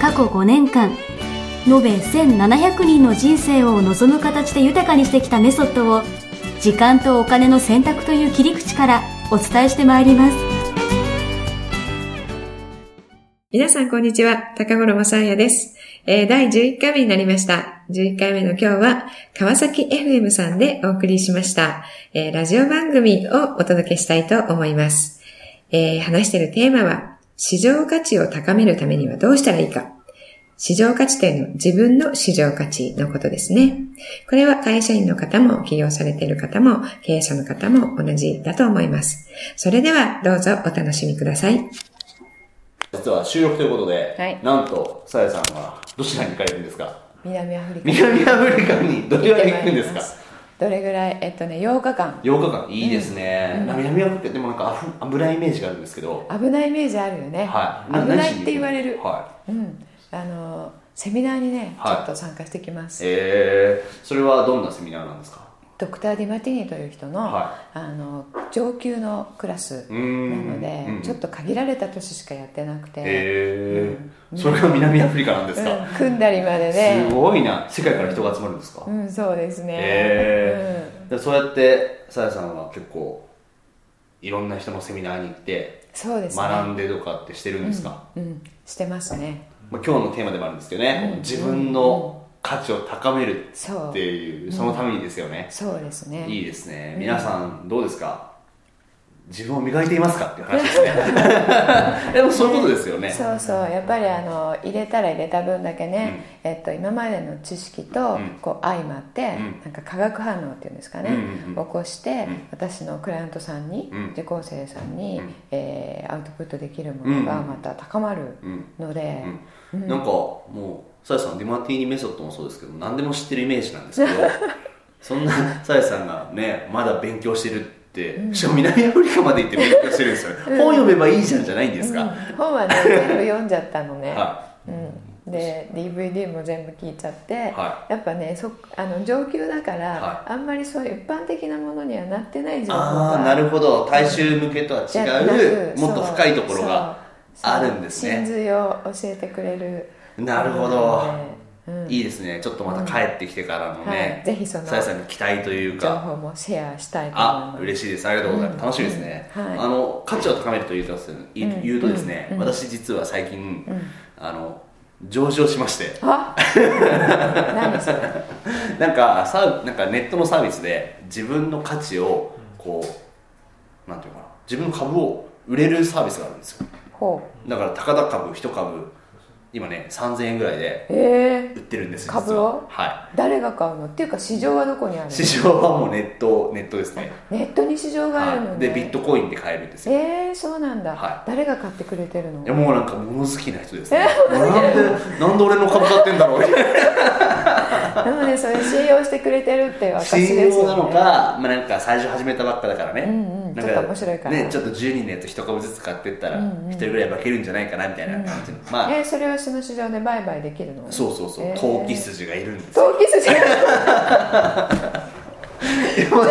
過去5年間延べ1700人の人生を望む形で豊かにしてきたメソッドを時間とお金の選択という切り口からお伝えしてまいります皆さんこんにちは、高頃もさあやです。えー第11回目になりました。11回目の今日は、川崎 FM さんでお送りしました、えーラジオ番組をお届けしたいと思います。えー話しているテーマは、市場価値を高めるためにはどうしたらいいか。市場価値というのは自分の市場価値のことですね。これは会社員の方も起業されている方も経営者の方も同じだと思います。それではどうぞお楽しみください。実は収録ということで、はいなんと、さやさんはどちらに行かれるんですか？南アフリカ南アフリカにどれぐらい行くんですか？どれぐらいえっとね8日間 ?8 日間、いいですね。南アフリカでもなんか危ないイメージがあるんですけど、危ないイメージあるよね、はい。危ないって言われる、はうん。あのセミナーにね、はい。ちょっと参加してきまい。す。えー、それはどんなセミナーなんですか？ドクター・ディマティーニという人の,、はあの上級のクラスなんのでうん。ちょっと限られた年しかやってなくて、えー、それが南アフリカなんですか、うん。組んだりまでね。すごいな。世界から人が集まるんですか、うんそうですね、えそうやって、さやさんは結構、いろんな人のセミナーに行って、そうですね。学んでとかってしてるんですか、うん。してますね。まあ、今日のテーマでもあるんですけどね、自分の価値を高めるそうっていうそのためにですよね、そうですね。いいですね。皆さんどうですか？自分を磨いていますか？っていう話ですね。でもそういうことですよね。そうそう。やっぱりあの入れたら入れた分だけね、えっと、今までの知識とうん。こう相まって、ん。なんか化学反応っていうんですかね、うんうんうん。起こして、ん。私のクライアントさんに、うん。受講生さんに、うん。えーアウトプットできるものがうん。また高まるうん。ので、うん。なんかもうさやさんディマティーニメソッドもそうですけど何でも知ってるイメージなんですけど そんなさやさんがねまだ勉強してるって、しかも南アフリカまで行って勉強してるんですよ。ね、本読めばいいじゃんじゃないんですか、うん。本はね全部読んじゃったのね、はうん、で DVD も全部聞いちゃって、はやっぱねそあの上級だから、はあんまりそういう一般的なものにはなってない情報ああがなるほど。大衆向けとは違うもっと深いところがあるんですね。真髄を教えてくれるなるほど、うん。いいですね。ちょっとまた帰ってきてからのね、はい。ぜひそのさやさんに期待という情か報もシェアしたいと思います。あ嬉しいです。ありがとうございます、楽しみですね、うんはい。あの価値を高めるというと言うとですね、うん。私実は最近、あの上場しまして。なんかサーなんかネットのサービスで自分の価値をこうなんていうのかな自分の株を売れるサービスがあるんですよ。だから高田株1株今ね3000円ぐらいでえ。売ってるんですよ株を実は？はー、誰が買うの？っていうか市場はどこにあるの？い市場はもうネットネットですね。ネットに市場があるのね、はい、でビットコインで買えるんですよ。えー、そうなんだ、は誰が買ってくれてるの？いやもうなんか物好きな人ですね。なんでなんで俺の株買ってんだろう でもねそれ信用してくれてるっていう証ですよね。信用なのか、まあ、なんか最初始めたばっかだからね、うんうんなんちょっと面白いから。ね、ちょっと10人のやつ1株ずつ買ってったら1人ぐらい負けるんじゃないかなみたいな感じの、まあ。えー、それはその市場で売買できるの？そうそうそう、えー。投機筋がいるんですよ。投機筋？が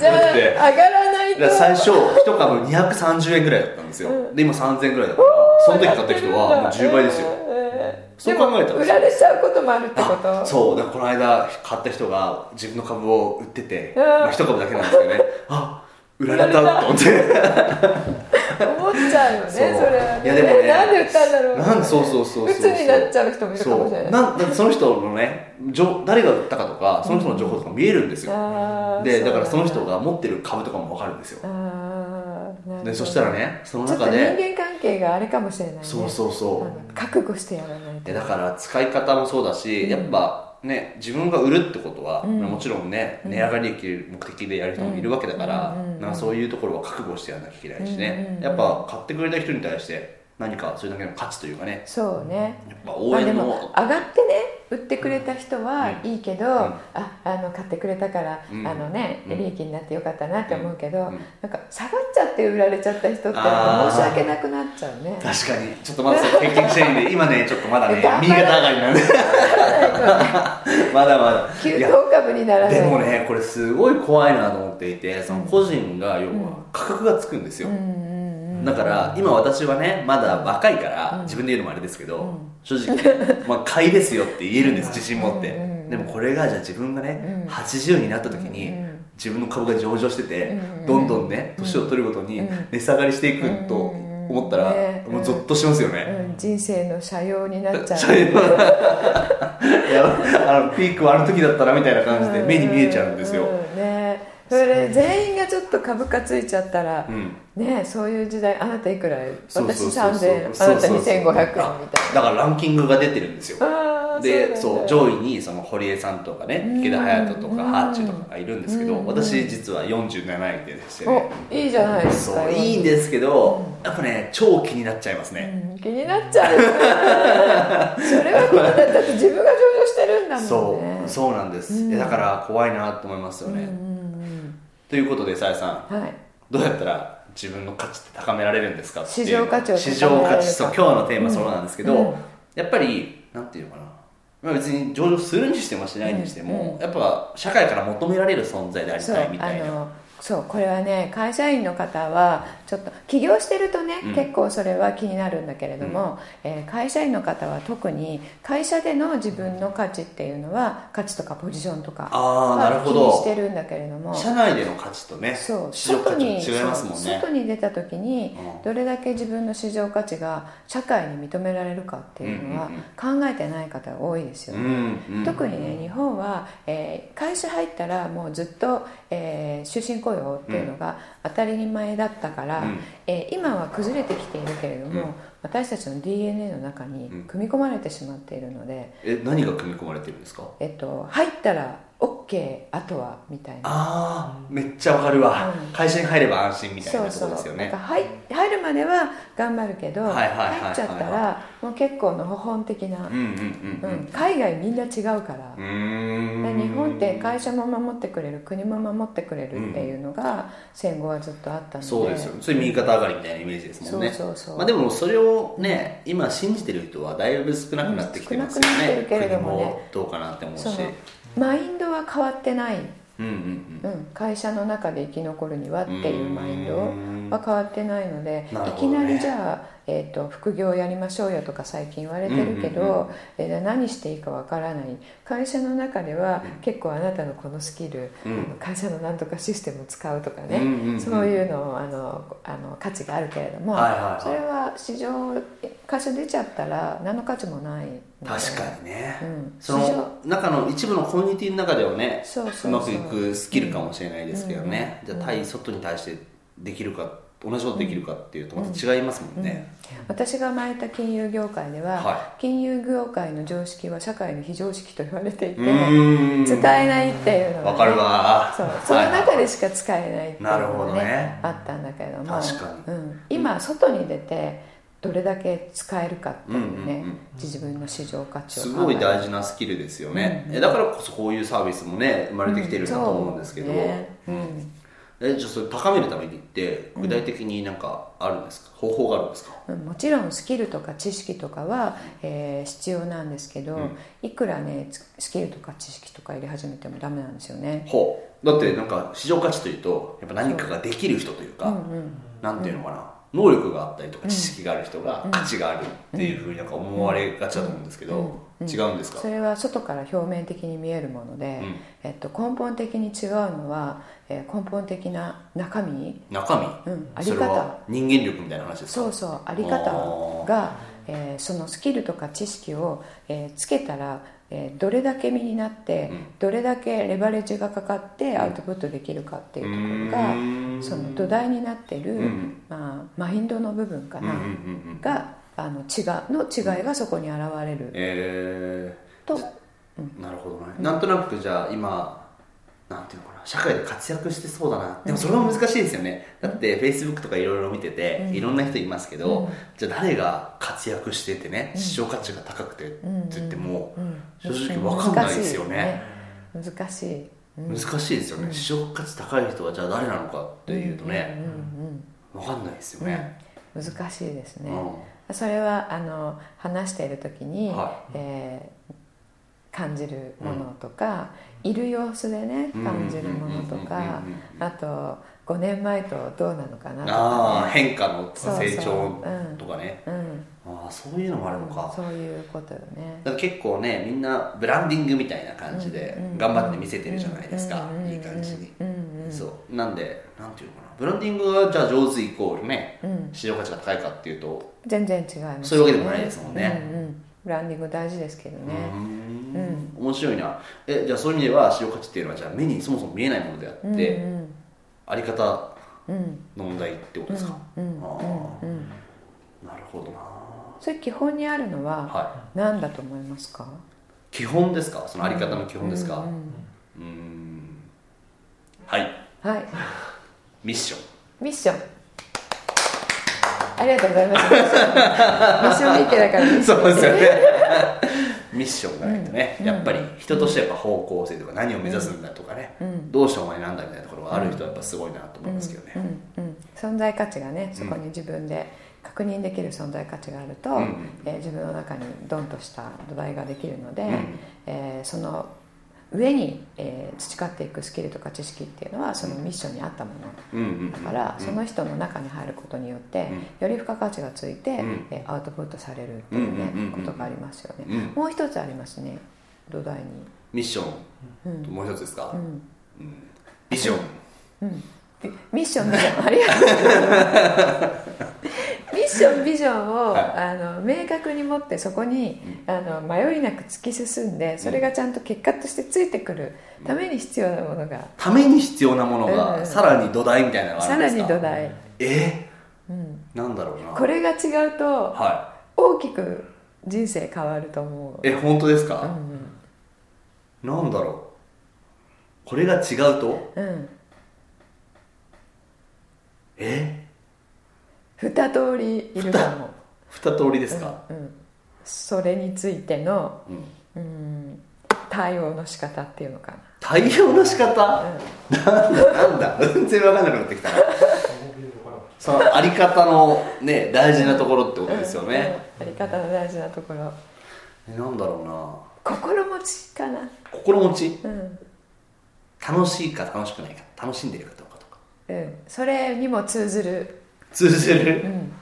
じゃあ上がらないと。最初1株230円ぐらいだったんですよ、で今3000円ぐらいだからその時買った人はもう10倍ですよ、えーそう考えたら売られちゃうこともあるってこと？あそう。だからこの間買った人が自分の株を売ってて、うん。まあ、1株だけなんですけどね。あ売られたと思って 思っちゃうよねそれはね。いやでもねえなんで売ったんだろうなんでそうそうそうそう。鬱になっちゃう人もいるかもしれない。なんその人のねじょ誰が売ったかとかその人の情報とか見えるんですよ、あーでだからその人が持ってる株とかも分かるんですよ。でそしたらねその中人で間関係があれかもしれないね。そうそうそう。覚悟してやらないと。でだから使い方もそうだし、やっぱね自分が売るってことは、もちろんね値上がりできる目的でやる人もいるわけだから、なそういうところは覚悟してやらなきゃいけないしね、やっぱ買ってくれた人に対して何かそれだけの価値というかね。そうね。やっぱ応援の、も上がってね売ってくれた人はいいけど、ん。ああの買ってくれたから、うん。あのねうん利益になってよかったなって思うけど、うん。なんか下がっちゃって売られちゃった人って申し訳なくなっちゃうね。確かに。ちょっとまだ経験してないんで今ねちょっとまだね右ら肩上がりなんで。まだまだ。急騰株にならない。でもねこれすごい怖いなと思っていてその個人が要は価格がつくんですよ、うんうんうんだから今私はねまだ若いから自分で言うのもあれですけど、正直ね、まあ、買いですよって言えるんです自信持って、でもこれがじゃあ自分がね、うん。80になった時に、うん。自分の株が上場してて、うん。どんどんね年を取るごとにうん。値下がりしていくと思ったら、もうゾッとしますよね、うん。人生の斜陽になっちゃう。あのピークはあの時だったなみたいな感じで目に見えちゃうんですよ、うん。ねそれ全員がちょっと株価ついちゃったら、うん。ねそういう時代あなたいくら？私そうそうそうそう。3000あなた2500円みたいな。だからランキングが出てるんですよ。でそう上位にその堀江さんとかね池田隼人とかハーチュとかがいるんですけどうん。私実は47位でしてね。おいいじゃないですかいいんですけどやっぱね超気になっちゃいますね。うん気になっちゃう。それは気になっだって自分が上場してるんだもんね。そうそうなんです。うん。だから怖いなと思いますよね。うんうんということでさやさん。うんはい。どうやったら自分の価値って高められるんですかっていう市場価値を市場価値そう今日のテーマそうなんですけど、うん。やっぱりなんていうのかな。まあ別に上場するにしてもしないにしても、うん。やっぱ社会から求められる存在でありたいみたいなそうこれはね会社員の方はちょっと起業してるとね、うん。結構それは気になるんだけれども、えー会社員の方は特に会社での自分の価値っていうのは価値とかポジションとかは気にしてるんだけれども社内での価値とねそう市場価値違いますもんね。外に出た時にうん。どれだけ自分の市場価値が社会に認められるかっていうのはうん考えてない方が多いですよね。うんうん特にね日本は、えー会社入ったらもうずっと、えー終身雇用っていうのが当たり前だったから、うん。えー今は崩れてきているけれども、うん。私たちの DNA の中にうん。組み込まれてしまっているので、え何が組み込まれてるんですか？えっと、入ったら OK あとはみたいな。ああめっちゃわかるわ、うん。会社に入れば安心みたいなそうですよね。か入入るまでは頑張るけど、入っちゃったらもう結構のほほん的な、うんうんうんううん。ん海外みんな違うから。う、ーん。で日本って会社も守ってくれる国も守ってくれるっていうのが戦後はずっとあったので。そうですよ。それ右肩上がりみたいなイメージですもんね。そうそうそう。まあ、でもそれをね今信じてる人はだいぶ少なくなってきてますようん少なくなってねるけれどもね。国もどうかなって思うしマインドは変わってない、うんうんうん。うん、会社の中で生き残るにはっていうマインドうんは変わってないので、ね。いきなりじゃあ、えー、と副業やりましょうよとか最近言われてるけど、うんうんうんえー何していいかわからない。会社の中では結構あなたのこのスキル、うん。会社のなんとかシステムを使うとかね、うんうんうん。そういうのあのあの価値があるけれども、はいはいはい。それは市場会社出ちゃったら何の価値もない確かにね、うん。その中の一部のコミュニティの中ではねそうそうそう。まくいくスキルかもしれないですけどね、うん。じゃあ対外に対してできるか同じことできるかっていうとまた違いますもんね、私が前いた金融業界では、は金融業界の常識は社会の非常識と言われていて使えないっていうのがね、わかるわ。そう。はいその中でしか使えないっていうなるほのがねどね。あったんだけれども確かに。うん、今外に出てどれだけ使えるかっていうね、うんうんうん自分の市場価値をすごい大事なスキルですよね、えだからこそこういうサービスもね生まれてきてるんだと思うんですけど、そう。ね。うんえじゃあそれ高めるためにって具体的になんかあるんですか、方法があるんですか？うんもちろんスキルとか知識とかは、えー必要なんですけど、うん。いくらねつスキルとか知識とか入れ始めてもダメなんですよね。ほう。だってなんか市場価値というとやっぱ何かができる人というか、う。んうん。なんていうのかな、能力があったりとか知識がある人が価値があるっていうふうになんか思われがちだと思うんですけど、うん。うん違うんですか？それは外から表面的に見えるもので、うん。えっと、根本的に違うのは、えー根本的な中身、中身、うん、あり方。人間力みたいな話ですか？そうそうあり方が、えーそのスキルとか知識を、えーつけたら、えーどれだけ身になって、うん。どれだけレバレッジがかかってアウトプットできるかっていうところが、その土台になってる、うん。まあ、マインドの部分かな、うんうんうんうん。があの違うの違いがそこに現れる。えと、ー、なるほどね、なんとなくじゃあ今なんていうのかな社会で活躍してそうだな。でもそれは難しいですよね、だってフェイスブックとかいろいろ見てて、いろんな人いますけど、じゃあ誰が活躍しててね市場価値が高くてって言っても、正直分かんないですよね。難しい難しい。ですよね、市場価値高い人はじゃあ誰なのかっていうとね、分かんないですよね、難しいですね、それはあの話している時に、はえー感じるものとか、いる様子でね感じるものとかうんうんうんうんあと5年前とどうなのかなとか。ね変化の成長うんとかね。うん。ああそういうのもあるのか、そういうことよね。だから結構ねみんなブランディングみたいな感じでうんうん頑張って見せてるじゃないですか、うんいい感じに、うんうん。そう。なんでなんていうのかな。ブランディングがじゃあ上手イコールね、うん。市場価値が高いかっていうと全然違いますそういうわけでもないですもんね。うんうん。ブランディング大事ですけどうーねん。面白いな。えじゃあそういう意味では市場価値っていうのはじゃあ目にそもそも見えないものであって、うんあり方うん。の問題ってことですか、うんうん。ああ、うんなるほどな。それ基本にあるのはは何だと思いますか？基本ですか？そのあり方の基本ですか？うんうんはい。はい。ミッション。ミッション。ありがとうございます。ミッション。ミッケだからミッションそうですよね。ミッションがないとね、うん。やっぱり人としてやっぱ方向性とか何を目指すんだとかね、うん。どうしてお前なんだみたいなところがある人はやっぱすごいなと思いますけどね、うん。うん、存在価値がねそこに自分で確認できる存在価値があると、うん。えー自分の中にドンとした土台ができるので、うん。えーその上に、えー培っていくスキルとか知識っていうのはそのミッションに合ったもの。だから、うん。その人の中に入ることによって、より付加価値がついて、うん。えーアウトプットされるっていうね、ことがありますよね、うん。もう一つありますね。土台に、ミッション、うん。もう一つですか、うん。うん。ビジョン。うん、ミミッション ありがとうミッションビジョンを、はい。あの明確に持ってそこに、あの迷いなく突き進んでそれがちゃんと結果としてついてくるために必要なものが、ために必要なものが、うん。さらに土台みたいなのがあさらるんですか？に土台、え？うん、なんだろうな。これが違うとは大きく人生変わると思う。いえ本当ですうか、ん。なんだろう。これが違うと？うん。え？二通りいるかも。二通りですか、うんうん、それについての、うん。うん、対応の仕方っていうのかな。対応の仕方、なんだなんだ？全然分かんなくなってきたな。そのあり方のね大事なところってことですよね、うんうん。やり方の大事なところ。えなんだろうな。心持ちかな。心持ち？うん、楽しいか楽しくないか。楽しんでるかどうかとか。うん、それにも通ずる、通じうる、ん、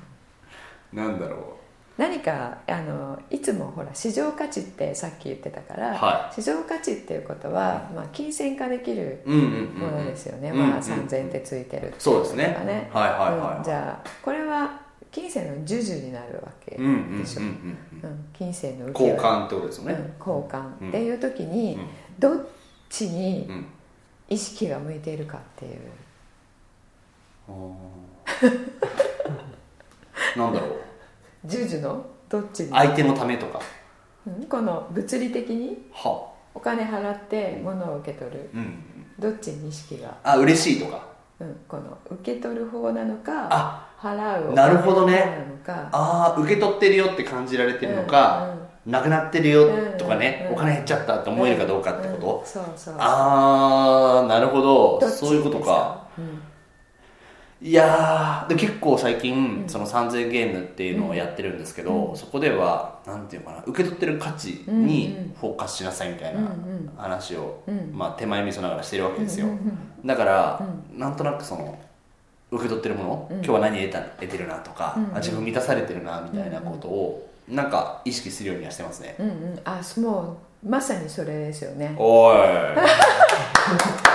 なんだろ何かあのいつもほら市場価値ってさっき言ってたから、は市場価値っていうことは、まあ、金銭化できるううんうんうん。ものですよね、うんまあ、うん。3000円ってついてるってそうですね。とかねはいはいはい、うん。じゃあこれは金銭の授受になるわけうんうんうんでしょ、うん。うん金銭の交換ってことですよね、うん、交換っていう時に、うん。どっちにうん。意識が向いているかっていう なんだろう。授受の？どっちに、相手のためとか。うん？この物理的に？は。お金払って物を受け取る。うん。どっちに意識が、あ嬉しいとか。うん、この受け取る方なのかあ払うおなるほどね。ああ受け取ってるよって感じられてるのか、なくなってるよとかね、うん。お金減っちゃったって思えるかどうかってこと、うん。そうそうああなるほど。そういうことか、うんいやーで結構最近、その3000ゲームっていうのをやってるんですけど、そこではなんていうのかな受け取ってる価値にフォーカスしなさいみたいなうんうん。話を、うん。まあ、手前味噌ながらしてるわけですよ、うんうんだから、なんとなくその受け取ってるもの、うん。今日は何得た得てるなとか、うんうん。あ自分満たされてるなみたいなことを、なんか意識するようにはしてますね、うん。うんあもうまさにそれですよね。おい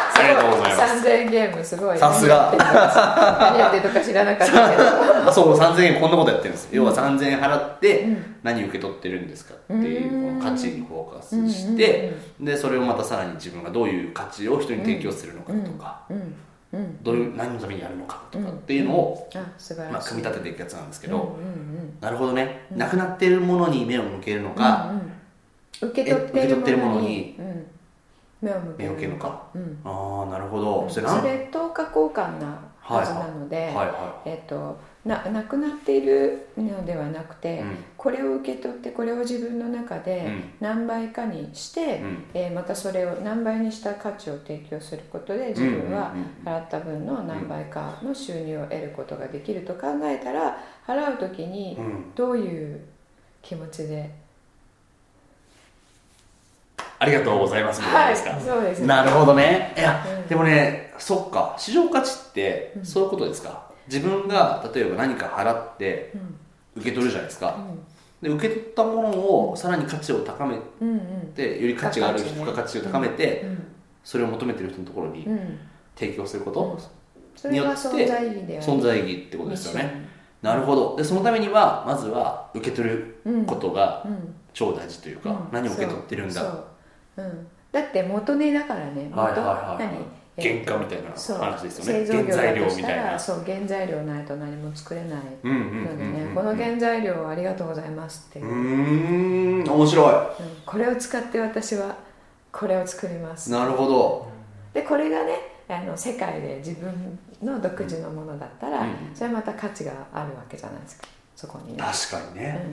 3000円ゲームすごいさすが。何やってるのか知らなかったけど。あ そう3000円こんなことやってるんです要は3000円払ってうん。何受け取ってるんですかっていううんこの価値にフォーカスしてでそれをまたさらに自分がどういう価値を人に提供するのかとかどういう何のためにやるのかとかっていうのをまあ組み立てていくやつなんですけど。なるほどね。なくなってるものに目を向けるのうんかうん。受け取ってるものに目を向けるのか。うん。ああなるほど。そそれなん？れ等価交換なはずなので、はいはえっとななくなっているのではなくて、うん。これを受け取ってこれを自分の中でうん。何倍かにして、うん。えーまたそれを何倍にした価値を提供することで自分は払った分の何倍かの収入を得ることができると考えたら払う時にうん。どういう気持ちで、ありがとうございます。みたいなですか、はいそうです。なるほどね。いや、うん。でもねそっか。市場価値ってうん。そういうことですか、自分が例えば何か払ってうん。受け取るじゃないですか、で受け取ったものをさらに価値を高めうんうん。てより価値がある付加価値を高めて、うん。それを求めてる人のところにうん。うん提供すること、それが存在意義である存在意義ってことですよね。なるほど。でそのためにはまずは受け取ることがうん。超大事というか、うん。何を受け取ってるんだそうん、だって元値だからね。元、はいはいはい何？原価みたいなそう。話ですよね。製造業原材料だとしたみたいな。らそう原材料ないと何も作れないのでこの原材料をありがとうございますっていう。ん。面白うん。これを使って私はこれを作ります。いなるほど。でこれがねあの世界で自分の独自のものだったら、うんそれはまた価値があるわけじゃないですか。そこにね、確かにね、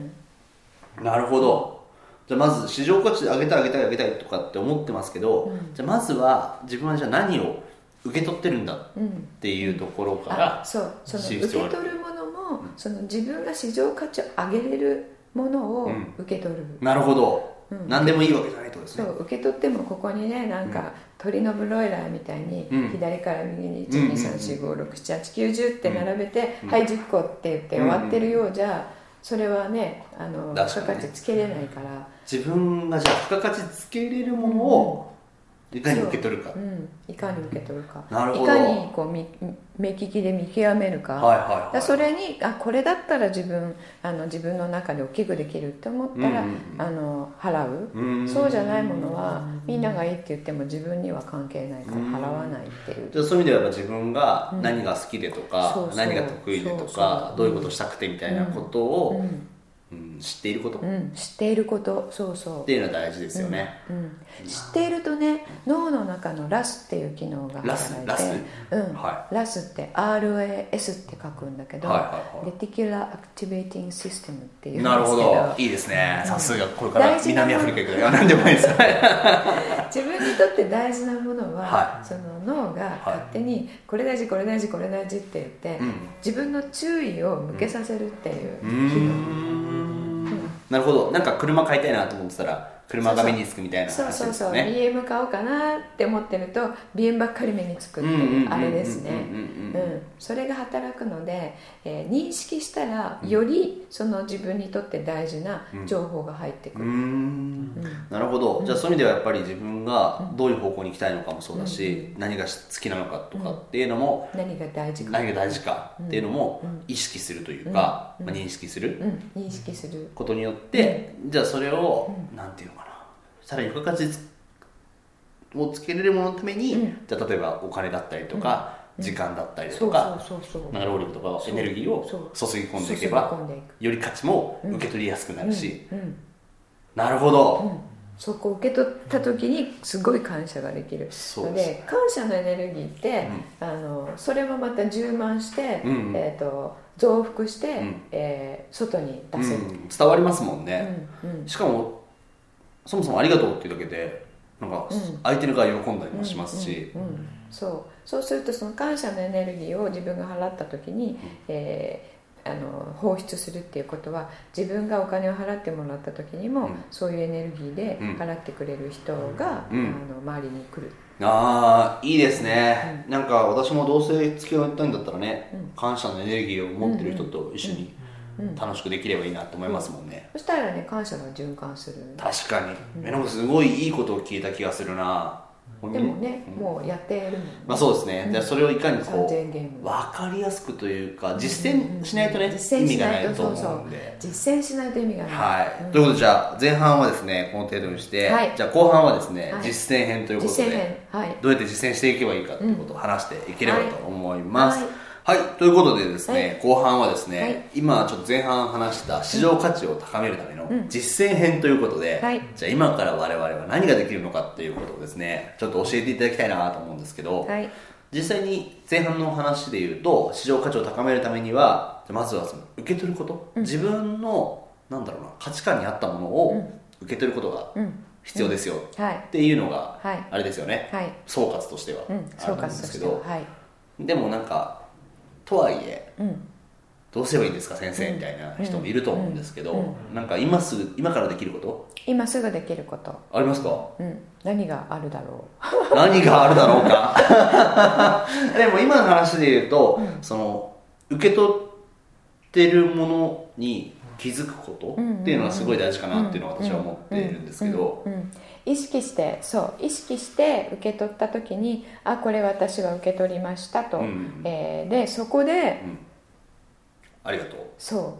うん。なるほどじゃあまず市場価値で上げたい上げたい上げたいとかって思ってますけど、うん。じゃあまずは自分はじゃあ何を受け取ってるんだっうんていうところから、あそう。その知受け取るものも、その自分が市場価値を上げれるものをうん。受け取る、なるほど、うん。何でもいいわけじゃないとですね。そう。受け取ってもここにねなんか、鳥のブロイラーみたいに、うん。左から右にうんうんうん12345678910って並べて、うん。はい10個って言って終わってるようじゃ、それはねあのね。付加価値つけれないから、自分がじゃあ付加価値つけれるものをいかに受け取るか、う。ん、いかに受け取るか。なるほど。いかにこうみ目利きで見極めるか、はいはいだはい。それにあこれだったら自分あの自分の中で大きくできるって思ったら、うんうんうん。あの払う、うん。そうじゃないものはみんながいいって言っても自分には関係ないからうん。払わないっていう、じゃあそういう意味では自分が何が好きでとか、そうそう。何が得意でとかどういうことをしたくてみたいなことを、うん。うん知っていること？っうん、知っていること。そうそう。ていうのは大事ですよね、うん、知っているとね脳の中の RAS っていう機能が働いて RAS？うん。は RAS って RAS って書くんだけど、 Reticular Activating System っていうんですけなるほど。どいいですね。さすがこれから南アフリカ行くいや何でもいいです。自分にとって大事なものは、はい。その脳が勝手にこれ大事これ大事これ大事って言って、うん。自分の注意を向けさせるっていう機能、ん。なるほど。なんか車買いたいなと思ってたら車が目につくみたいな話そうそうそう、BM 買おうかなって思ってると BM ばっかり目につくってうんうんうんうんいうあれですねうんうん。うんうん。それが働くので、えー認識したらよりその自分にとって大事な情報が入ってくる、うーん。なるほど、じゃあそういう意味ではやっぱり自分がどういう方向に行きたいのかもそうだし、何が好きなのかとかっていうのも、何が大事か、何が大事かっていうのも意識するというか、まあ、認識するうん、認識する。ことによって、じゃあそれを、なんていうのさらに付加価値をつけれるもののために、うん。じゃあ例えばお金だったりとか、時間だったりとか、労力とかエネルギーを注ぎ込んでいけばより価値も受け取りやすくなるし、なるほど、そこを受け取った時にすごい感謝ができる。ので感謝のエネルギーって、あのそれもまた充満して、えー、と増幅して、ん。えー外に出せる、うん。伝わりますもんね、しかもそもそもありがとうっていうだけでなんかうん。相手の側喜んだりもしますし、うんうんそう。そうするとその感謝のエネルギーを自分が払った時に、えーあの放出するっていうことは自分がお金を払ってもらった時にも、うん。そういうエネルギーでうん。払ってくれる人が、うん。あの周りに来る。ああいいですね、なんか私もどうせ付き合いたいんだったらね、うん。感謝のエネルギーを持ってる人と一緒にうん楽しくできればいいなと思いますもんね、そしたらね感謝が循環する。確かに、えなんかすごいいいことを聞いた気がするな。でもね、もうやってるもんね。まあそうですね、でそれをいかにこ3000ゲーム。う分かりやすくというか実践しないとね、実践意味がしないいと思そうそう。うんで実践しないと意味がない、はい、うん。ということでじゃあ前半はですねこの程度にして、はい。じゃあ後半はですね、はい。実践編ということで実践編。はい。どうやって実践していけばいいかということを話していければと思います、はいはい、ということでですね、はい。後半はですね、はい。今ちょっと前半話した市場価値を高めるための実践編ということで、はい。じゃあ今から我々は何ができるのかっていうことをですね、ちょっと教えていただきたいなと思うんですけど、はい。実際に前半の話で言うと、市場価値を高めるためには、まずはその受け取ること、自分の、なんだろうな、価値観に合ったものを受け取ることがうん。必要ですよ。はい。っていうのが、はい。あれですよね、はい。総括としてはあるんですけど、はい。でもなんかとはいえうん。どうすればいいんですか先生みたいな人もいると思うんですけど、うん。なんか今すぐ今からできること？今すぐできること。ありますか？うん。何があるだろ 何があるだろうか？でも今の話で言うと、その受け取ってるものに気づくことっていうのはすごい大事かなっていうのは私は思っているんですけどうん。うん意識してそう意識して受け取った時にあこれ私は受け取りましたと、うん。えーでそこでありがとう。そう。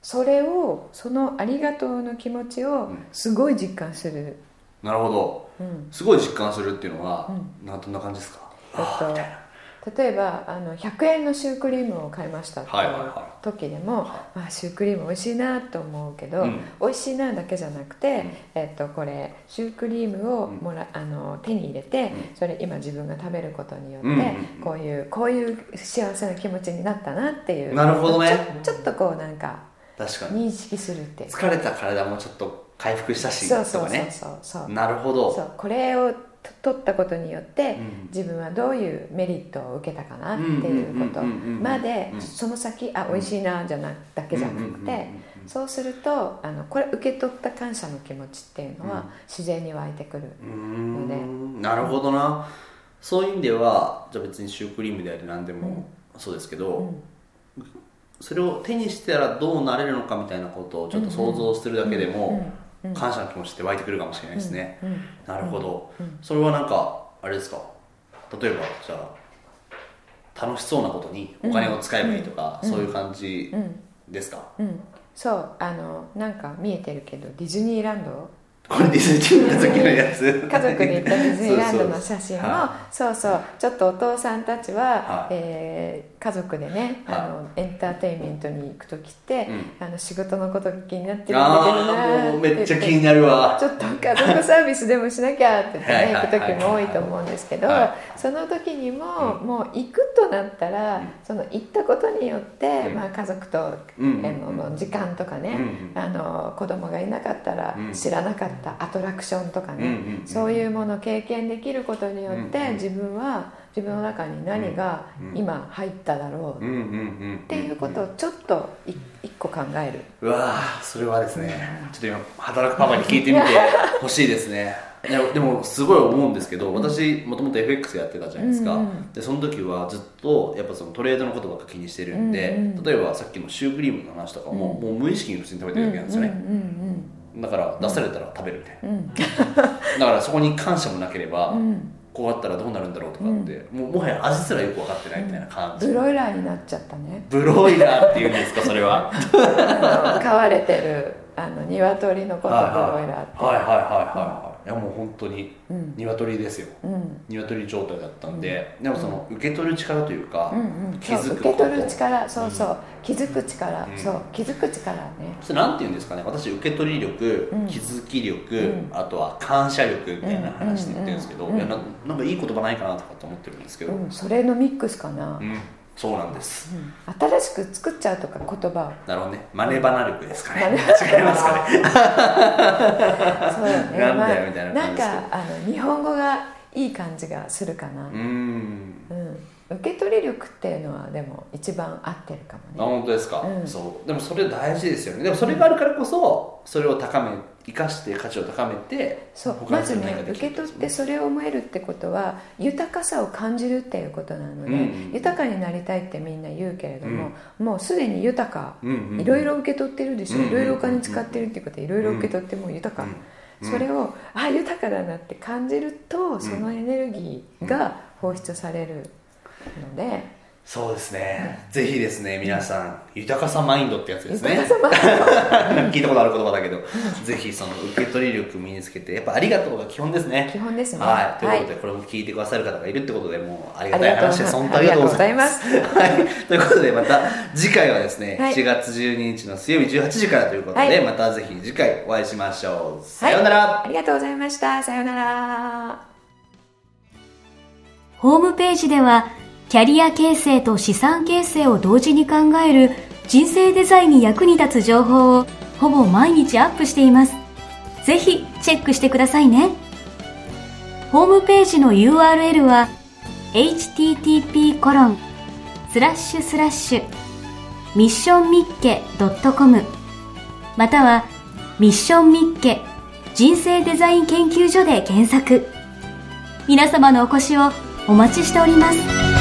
それをそのありがとうの気持ちをすごい実感する、なるほど。うん。すごい実感するっていうのは、なんどんな感じですか？えっと、例えばあの100円のシュークリームを買いましたっていう時でも、あシュークリーム美味しいなと思うけど、うん。美味しいなだけじゃなくて、えっと、これシュークリームをもら、あの手に入れて、それ今自分が食べることによって、うんうんうん。こういうこういう幸せな気持ちになったなっていうなるほどね。ちょっとこうなんか確かに。認識するって疲れた体もちょっと回復したしそうそうそうそう。そうなるほど。そうこれをと取ったことによって、うん。自分はどういうメリットを受けたかなっていうこと。までうん。その先あ美味しいなじゃなだけじゃなくてそうするとあのこれ受け取った感謝の気持ちっていうのは自然に湧いてくるので。ん。なるほどな。そういう意味ではじゃあ別にシュークリームであり何でもそうですけど、それを手にしたらどうなれるのかみたいなことをちょっと想像してるだけでも感謝の気持ちって湧いてくるかもしれないですね、うん。うん。なるほど、それはなんかあれですか？例えばじゃあ楽しそうなことにお金を使えばいいとか、そういう感じですか、うん。そうあのなんか見えてるけどディズニーランドこれディズニーの時のやつ。家族で行ったディズニーランドの写真も。はそう。そうちょっとお父さんたちは、はい。えー家族でね、はい。あのエンターテインメントに行く時って、うあの仕事のことが気になってるんだけどあなめっちゃ気にななるわ。ちょっと家族サービスでもしなきゃってねはい行くはい時も多いと思うんですけど、はその時にも、もう行くとなったら、その行ったことによって、うん。まあ、家族と、うん。あの時間とかね、うん。あの子供がいなかったらうん。知らなかったアトラクションとかね、うんうんうんそういうものを経験できることによって、うんうん自分は自分の中に何が今入っただろううんうんうんっていうことをちょっとい一個考える。うわーそれはですねちょっと今働くパパに聞いてみてほしいですね。いやでもすごい思うんですけど私もともと FX やってたじゃないですか、うんうんでその時はずっとやっぱそのトレードのことばっか気にしてるんで、うんうん例えばさっきのシュークリームの話とかも、もう無意識に普通に食べてるだけなんですよね、だから出されたら食べるみたいな、うん。うんだからそこに感謝もなければ、うん。こうあったらどうなるんだろうとかって、もうもはや味すらよく分かってないみたいな感じ、ブロイラーになっちゃったね。ブロイラーっていうんですかそれは？飼われてるあの鶏のことブロイラーって、はいはいはいはいはいいやもう本当にうん。鶏ですよ。うん。鶏状態だったんで、でもその受け取る力というか、うんうん、気づく受け取る力そうそう、気づく力、うん。そう。気づく力ね。それなんて言うんですかね。私受け取り力、うん。気づき力、うんあとは感謝力みたいな話で言ってるんですけど、うんうんいやななんかいい言葉ないかなとかって思ってるんですけど、うん、それのミックスかな、うんそうなんです。うん。新しく作っちゃうとか言葉を。なるほどね。マネバナ力ですかね、違いますかね。そうね。なんだよまあみたいな感じですけど。なんかあの日本語がいい感じがするかな、うーん。うん受け取り力っていうのはでも一番合ってるかあもね。本当ですか、うん。そう。でもそれ大事ですよね。でもそれがあるからこそそれを高め生かして価値を高めてそう。まずね受け取ってそれを思えるってことは豊かさを感じるっていうことなので、うん豊かになりたいってみんな言うけれども、もうすでに豊か、うんうんいろいろ受け取ってるでしょ、うんいろいろお金使ってるっていうこと。はいろいろ受け取ってもう豊か、うん。それをあ豊かだなって感じるとそのエネルギーが放出されるので、そうですね。ぜひですね、皆さん、豊かさマインドってやつですね。聞いたことある言葉だけど、ぜひその受け取り力身につけて、やっぱありがとうが基本ですね。基本ですねはい。ということで、はこれも聞いてくださる方がいるってことで、もうありがたい話で本当ありがとうございま。ありがとうございはい。ということで、また次回はですね、はい7月12日の水曜日18時からということで、はいまたぜひ次回お会いしましょう。さようなら。ありがとうございましたさようならホームページでは、キャリア形成と資産形成を同時に考える人生デザインに役に立つ情報をほぼ毎日アップしています。ぜひチェックしてくださいね。ホームページの URL は http コロンスラッシュスラッシュミッションミッケ .com またはミッションミッケ人生デザイン研究所で検索。皆様のお越しをお待ちしております。